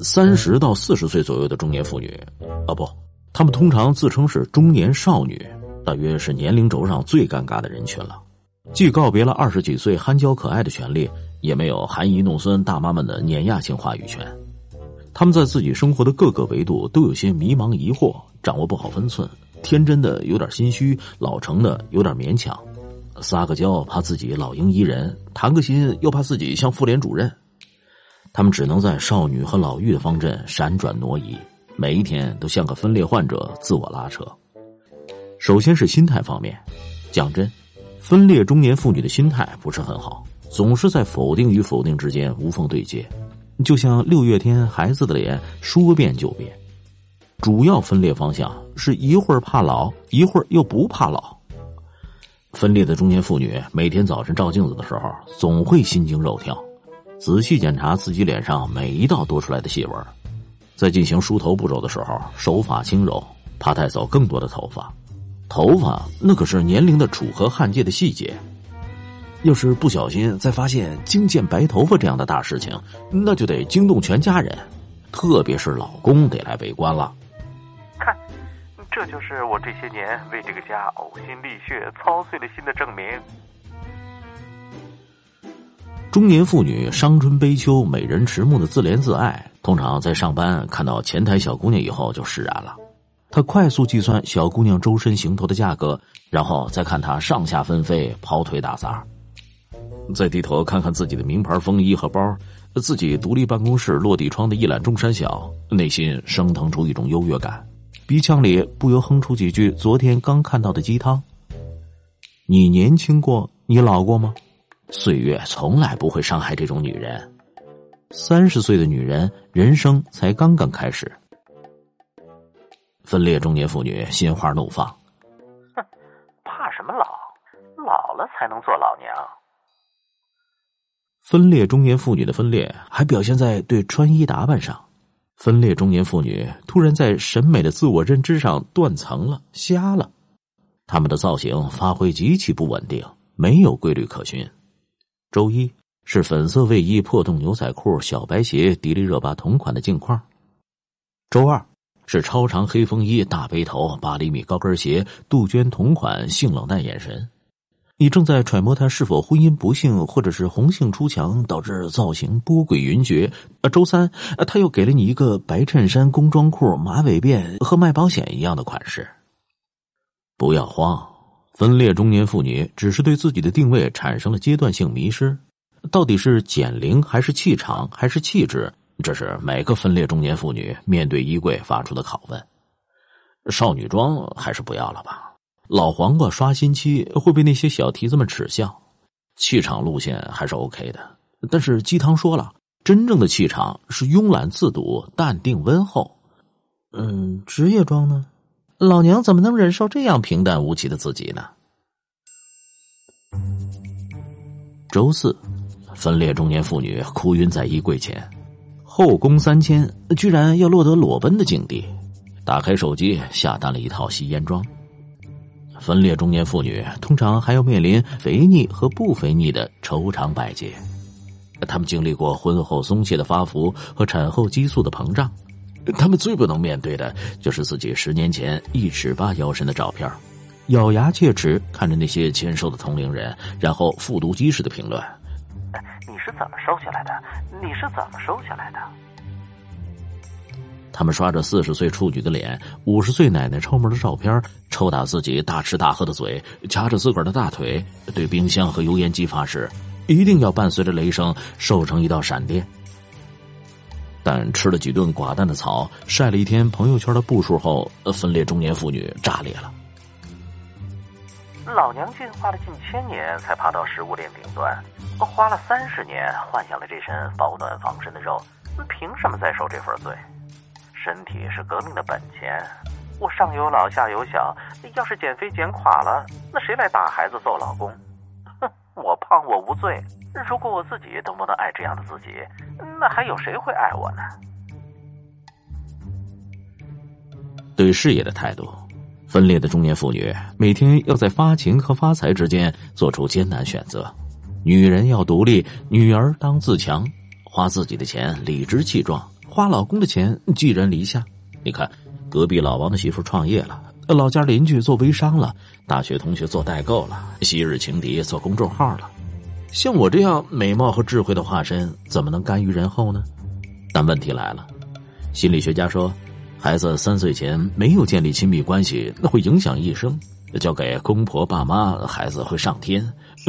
三十到四十岁左右的中年妇女，啊不，她们通常自称是中年少女，大约是年龄轴上最尴尬的人群了。既告别了二十几岁憨娇可爱的权利，也没有含饴弄孙大妈们的碾压性话语权。他们在自己生活的各个维度都有些迷茫疑惑，掌握不好分寸，天真的有点心虚，老成的有点勉强，撒个娇怕自己老鹰依人，谈个心又怕自己像妇联主任。他们只能在少女和老妪的方阵闪转挪移，每一天都像个分裂患者，自我拉扯。首先是心态方面，讲真。分裂中年妇女的心态不是很好，总是在否定与否定之间无缝对接，就像六月天孩子的脸说变就变。主要分裂方向是一会儿怕老，一会儿又不怕老。分裂的中年妇女每天早晨照镜子的时候，总会心惊肉跳，仔细检查自己脸上每一道多出来的细纹，在进行梳头步骤的时候，手法轻柔，怕带走更多的头发。头发那可是年龄的楚河汉界的细节，要是不小心再发现惊见白头发这样的大事情，那就得惊动全家人，特别是老公得来围观了。看，这就是我这些年为这个家呕心沥血、操碎了心的证明。中年妇女伤春悲秋、美人迟暮的自怜自爱，通常在上班看到前台小姑娘以后就释然了。他快速计算小姑娘周身行头的价格，然后再看她上下纷飞、跑腿打杂，再低头看看自己的名牌风衣和包，自己独立办公室落地窗的一览众山小，内心升腾出一种优越感，鼻腔里不由哼出几句昨天刚看到的鸡汤。你年轻过，你老过吗？岁月从来不会伤害这种女人。三十岁的女人，人生才刚刚开始。分裂中年妇女心花怒放，哼，怕什么老？老了才能做老娘。分裂中年妇女的分裂还表现在对穿衣打扮上。分裂中年妇女突然在审美的自我认知上断层了，瞎了。她们的造型发挥极其不稳定，没有规律可循。周一是粉色卫衣、破洞牛仔裤、小白鞋、迪丽热巴同款的镜框。周二。是超长黑风衣、大背头、八厘米高跟鞋、杜鹃同款性冷淡眼神。你正在揣摩他是否婚姻不幸，或者是红杏出墙导致造型波诡云谲。啊，周三，他又给了你一个白衬衫、工装裤、马尾辫和卖保险一样的款式。不要慌，分裂中年妇女只是对自己的定位产生了阶段性迷失，到底是减龄还是气场还是气质？这是每个分裂中年妇女面对衣柜发出的拷问：少女装还是不要了吧？老黄瓜刷新期会被那些小蹄子们耻笑。气场路线还是 OK 的，但是鸡汤说了，真正的气场是慵懒自笃、淡定温厚。嗯，职业装呢？老娘怎么能忍受这样平淡无奇的自己呢？周四，分裂中年妇女哭晕在衣柜前。后宫三千，居然要落得裸奔的境地。打开手机，下单了一套吸烟装。分裂中年妇女通常还要面临肥腻和不肥腻的愁肠百结。他们经历过婚后松懈的发福和产后激素的膨胀。他们最不能面对的就是自己十年前一尺八腰身的照片，咬牙切齿看着那些纤瘦的同龄人，然后复读机似的评论。你是怎么瘦下来的？你是怎么瘦下来的？他们刷着四十岁处女的脸，五十岁奶奶抽门的照片，抽打自己大吃大喝的嘴，掐着自个儿的大腿，对冰箱和油烟机发誓，一定要伴随着雷声瘦成一道闪电。但吃了几顿寡淡的草，晒了一天朋友圈的步数后，分裂中年妇女炸裂了。老娘进化了近千年才爬到食物链顶端，花了三十年幻想了这身保暖防身的肉，凭什么再受这份罪？身体是革命的本钱，我上有老下有小，要是减肥减垮了，那谁来打孩子揍老公？我胖我无罪，如果我自己都不能爱这样的自己，那还有谁会爱我呢？对事业的态度。分裂的中年妇女每天要在发情和发财之间做出艰难选择。女人要独立，女儿当自强，花自己的钱理直气壮，花老公的钱寄人篱下。你看，隔壁老王的媳妇创业了，老家邻居做微商了，大学同学做代购了，昔日情敌做公众号了。像我这样美貌和智慧的化身，怎么能甘于人后呢？但问题来了，心理学家说，孩子三岁前没有建立亲密关系，那会影响一生。交给公婆爸妈，孩子会上天；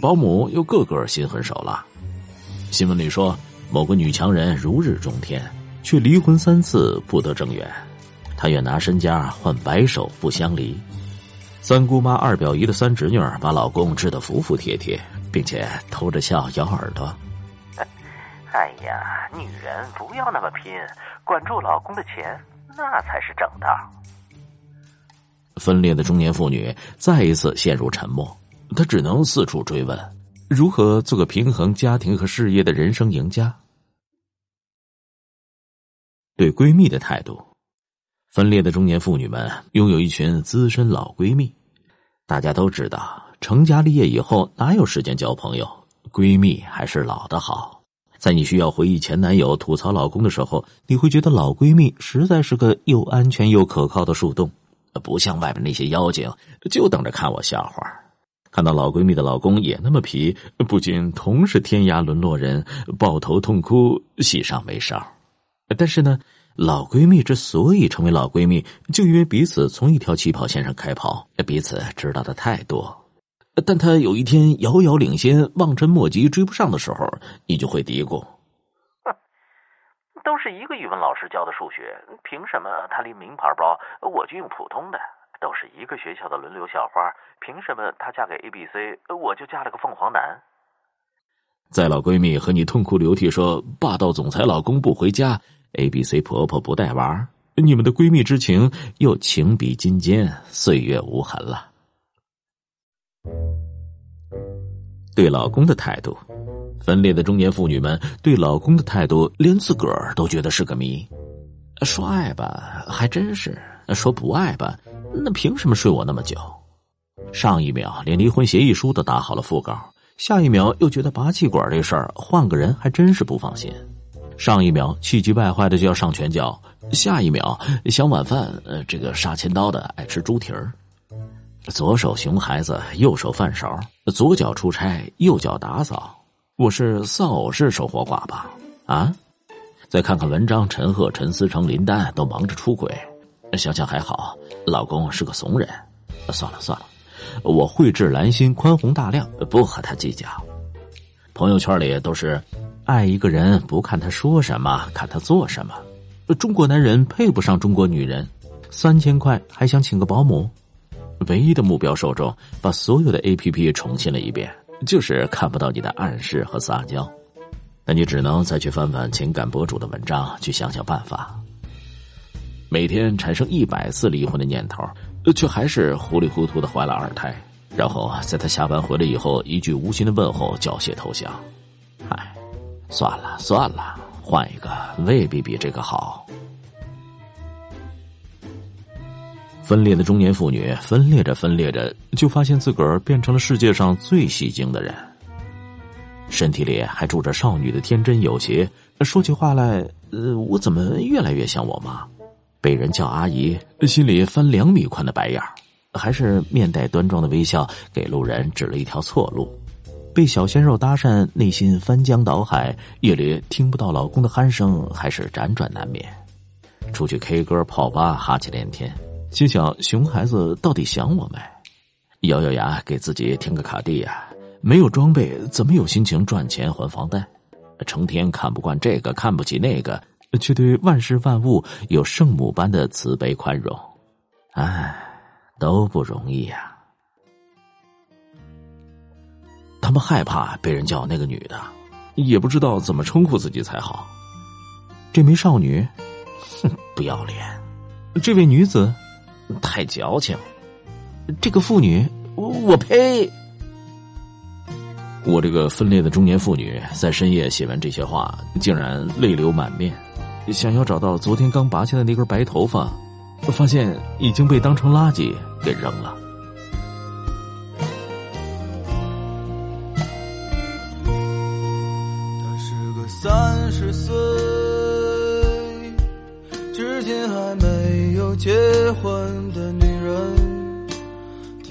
保姆又个个心狠手辣。新闻里说，某个女强人如日中天，却离婚三次不得正缘。她愿拿身家换白首不相离。三姑妈、二表姨的三侄女把老公治得服服帖帖，并且偷着笑咬耳朵。哎呀，女人不要那么拼，管住老公的钱，那才是正道。分裂的中年妇女再一次陷入沉默，她只能四处追问：如何做个平衡家庭和事业的人生赢家？对闺蜜的态度，分裂的中年妇女们拥有一群资深老闺蜜。大家都知道，成家立业以后哪有时间交朋友？闺蜜还是老的好。在你需要回忆前男友、吐槽老公的时候，你会觉得老闺蜜实在是个又安全又可靠的树洞。不像外面那些妖精，就等着看我笑话。看到老闺蜜的老公也那么皮，不仅同是天涯沦落人，抱头痛哭，喜上眉梢。但是呢，老闺蜜之所以成为老闺蜜，就因为彼此从一条起跑线上开跑，彼此知道的太多。但她有一天遥遥领先，望尘莫及，追不上的时候，你就会嘀咕。都是一个语文老师教的数学，凭什么她拎名牌包，我就用普通的？都是一个学校的轮流校花，凭什么她嫁给 A B C，我就嫁了个凤凰男？在老闺蜜和你痛哭流涕说霸道总裁老公不回家，A B C 婆婆不带娃，你们的闺蜜之情又情比金坚，岁月无痕了。对老公的态度。分裂的中年妇女们对老公的态度，连自个儿都觉得是个谜。说爱吧，还真是；说不爱吧，那凭什么睡我那么久？上一秒连离婚协议书都打好了副稿，下一秒又觉得拔气管这事儿换个人还真是不放心。上一秒气急败坏的就要上拳脚，下一秒想晚饭，呃，这个杀千刀的爱吃猪蹄儿。左手熊孩子，右手饭勺；左脚出差，右脚打扫。我是丧偶式守活寡吧？啊！再看看文章，陈赫、陈思成、林丹都忙着出轨，想想还好，老公是个怂人。算了算了，我慧智兰心，宽宏大量，不和他计较。朋友圈里都是爱一个人，不看他说什么，看他做什么。中国男人配不上中国女人，三千块还想请个保姆，唯一的目标受众，把所有的 A P P 重新了一遍。就是看不到你的暗示和撒娇，那你只能再去翻翻情感博主的文章，去想想办法。每天产生一百次离婚的念头，却还是糊里糊涂的怀了二胎，然后在他下班回来以后，一句无心的问候，缴械投降。算了算了，换一个未必比这个好。分裂的中年妇女，分裂着分裂着，就发现自个儿变成了世界上最戏精的人。身体里还住着少女的天真有邪，说起话来，呃，我怎么越来越像我妈？被人叫阿姨，心里翻两米宽的白眼儿，还是面带端庄的微笑，给路人指了一条错路。被小鲜肉搭讪，内心翻江倒海，夜里听不到老公的鼾声，还是辗转难眠。出去 K 歌泡吧，哈气连天。心想：熊孩子到底想我没？咬咬牙给自己添个卡地亚。没有装备，怎么有心情赚钱还房贷？成天看不惯这个，看不起那个，却对万事万物有圣母般的慈悲宽容。唉，都不容易呀。他们害怕被人叫那个女的，也不知道怎么称呼自己才好。这名少女，哼，不要脸。这位女子。太矫情，这个妇女，我我呸！我这个分裂的中年妇女在深夜写完这些话，竟然泪流满面，想要找到昨天刚拔下的那根白头发，发现已经被当成垃圾给扔了。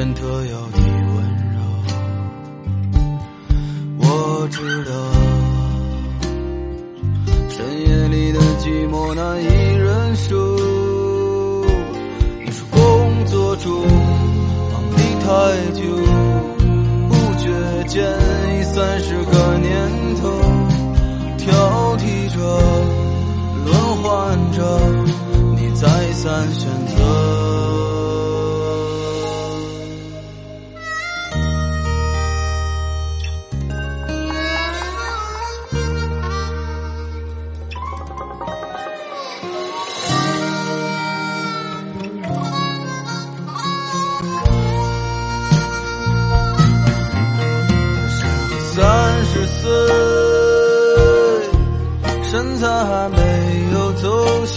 人特有的温柔，我知道。深夜里的寂寞难以忍受。你说工作中忙得太久，不觉间已三十个年头，挑剔着，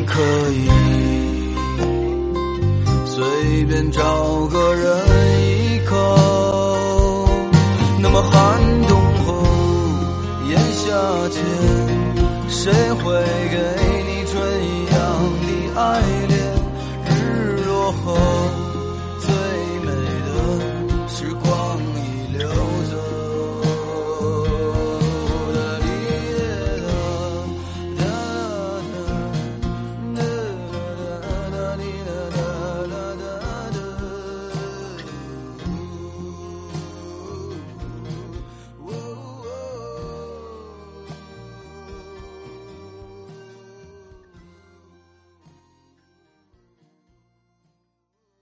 你可以随便找个人依靠。那么寒冬后，炎夏前，谁会给？